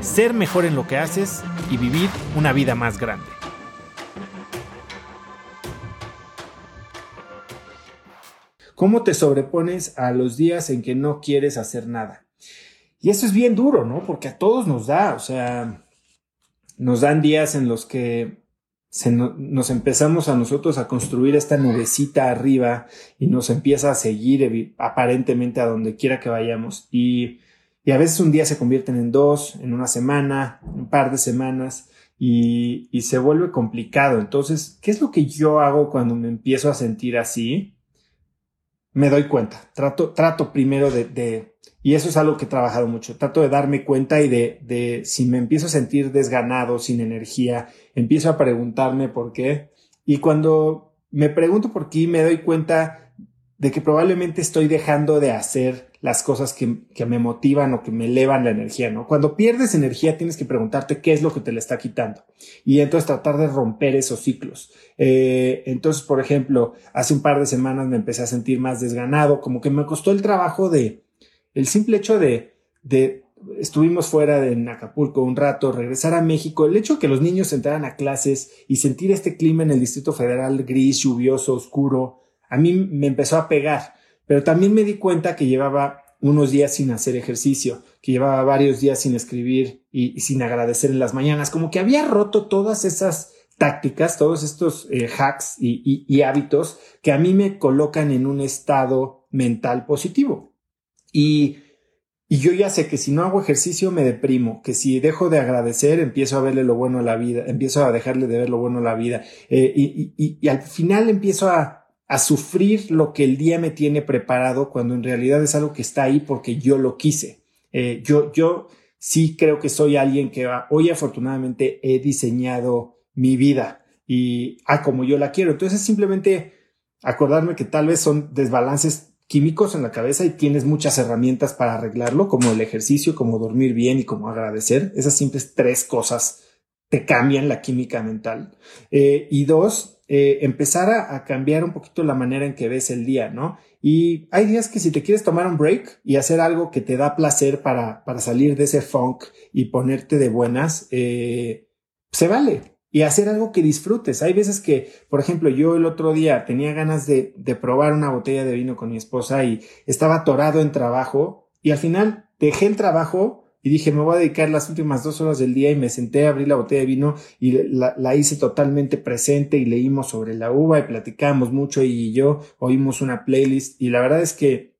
ser mejor en lo que haces y vivir una vida más grande. ¿Cómo te sobrepones a los días en que no quieres hacer nada? Y eso es bien duro, ¿no? Porque a todos nos da, o sea, nos dan días en los que nos empezamos a nosotros a construir esta nubecita arriba y nos empieza a seguir aparentemente a donde quiera que vayamos. Y, y, a veces un día se convierten en dos, en una semana, un par de semanas y, y se vuelve complicado. Entonces, ¿qué es lo que yo hago cuando me empiezo a sentir así? Me doy cuenta, trato, trato primero de, de y eso es algo que he trabajado mucho. Trato de darme cuenta y de, de si me empiezo a sentir desganado, sin energía, empiezo a preguntarme por qué. Y cuando me pregunto por qué, me doy cuenta de que probablemente estoy dejando de hacer las cosas que, que, me motivan o que me elevan la energía, ¿no? Cuando pierdes energía tienes que preguntarte qué es lo que te la está quitando y entonces tratar de romper esos ciclos. Eh, entonces, por ejemplo, hace un par de semanas me empecé a sentir más desganado, como que me costó el trabajo de, el simple hecho de, de estuvimos fuera de Acapulco un rato, regresar a México, el hecho de que los niños entraran a clases y sentir este clima en el Distrito Federal gris, lluvioso, oscuro, a mí me empezó a pegar, pero también me di cuenta que llevaba unos días sin hacer ejercicio, que llevaba varios días sin escribir y, sin agradecer en las mañanas, como que había roto todas esas tácticas, todos estos eh, hacks y hábitos que a mí me colocan en un estado mental positivo. Y, yo ya sé que si no hago ejercicio me deprimo, que si dejo de agradecer empiezo a verle lo bueno a la vida, empiezo a dejarle de ver lo bueno a la vida eh, y, al final empiezo a, a sufrir lo que el día me tiene preparado cuando en realidad es algo que está ahí porque yo lo quise. Eh, yo, yo sí creo que soy alguien que hoy afortunadamente he diseñado mi vida y a como yo la quiero. Entonces simplemente acordarme que tal vez son desbalances químicos en la cabeza y tienes muchas herramientas para arreglarlo, como el ejercicio, como dormir bien y como agradecer. Esas simples tres cosas te cambian la química mental. Eh, y dos, eh, empezar a, cambiar un poquito la manera en que ves el día, ¿no? Y hay días que si te quieres tomar un break y hacer algo que te da placer para, para salir de ese funk y ponerte de buenas, eh, se vale y hacer algo que disfrutes. Hay veces que, por ejemplo, yo el otro día tenía ganas de, de probar una botella de vino con mi esposa y estaba atorado en trabajo y al final dejé el trabajo y dije, me voy a dedicar las últimas dos horas del día y me senté a abrir la botella de vino y la, la hice totalmente presente y leímos sobre la uva y platicamos mucho y yo oímos una playlist y la verdad es que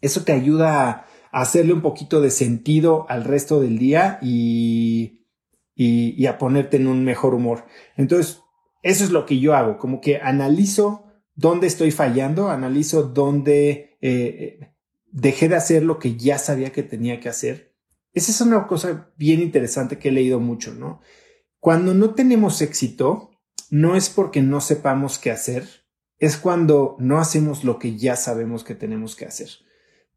eso te ayuda a hacerle un poquito de sentido al resto del día y y, a ponerte en un mejor humor. Entonces, eso es lo que yo hago, como que analizo dónde estoy fallando, analizo dónde eh, dejé de hacer lo que ya sabía que tenía que hacer. Esa es una cosa bien interesante que he leído mucho, ¿no? Cuando no tenemos éxito, no es porque no sepamos qué hacer, es cuando no hacemos lo que ya sabemos que tenemos que hacer.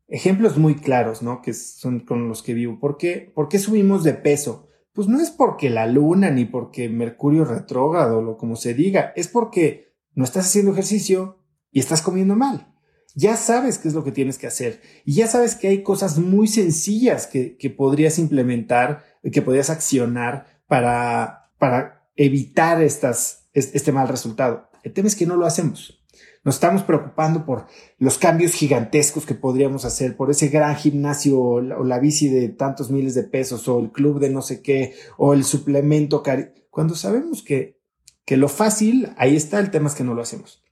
Ejemplos muy claros, ¿no? Que son con los que vivo. ¿Por qué, ¿Por qué subimos de peso? pues no es porque la luna ni porque Mercurio retrógrado o como se diga, es porque no estás haciendo ejercicio y estás comiendo mal. Ya sabes qué es lo que tienes que hacer y ya sabes que hay cosas muy sencillas que, que podrías implementar, que podrías accionar para, para evitar estas, este mal resultado. El tema es que no lo hacemos. Nos estamos preocupando por los cambios gigantescos que podríamos hacer, por ese gran gimnasio o la, bici de tantos miles de pesos o el club de no sé qué o el suplemento. Cuando sabemos que, que lo fácil, ahí está, el tema es que no lo hacemos.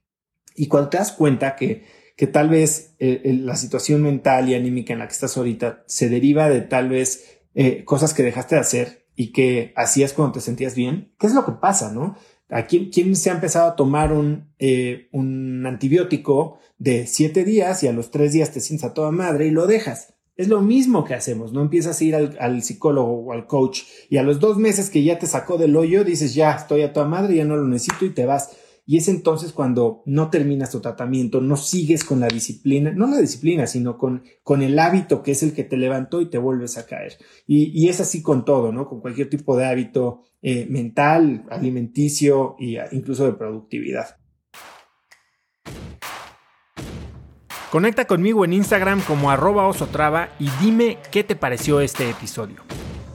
Y cuando te das cuenta que, que tal vez eh, la situación mental y anímica en la que estás ahorita se deriva de tal vez eh, cosas que dejaste de hacer y que hacías cuando te sentías bien, ¿qué es lo que pasa, no? ¿A quién, se ha empezado a tomar un, eh, un antibiótico de siete días y a los tres días te sientes a toda madre y lo dejas? Es lo mismo que hacemos, no empiezas a ir al, psicólogo o al coach y a los dos meses que ya te sacó del hoyo dices, ya estoy a tu madre, ya no lo necesito y te vas. Y es entonces cuando no terminas tu tratamiento, no sigues con la disciplina, no la disciplina, sino con, con el hábito que es el que te levantó y te vuelves a caer. Y, es así con todo, ¿no? Con cualquier tipo de hábito eh, mental, alimenticio e incluso de productividad. Conecta conmigo en Instagram como arroba osotrava y dime qué te pareció este episodio.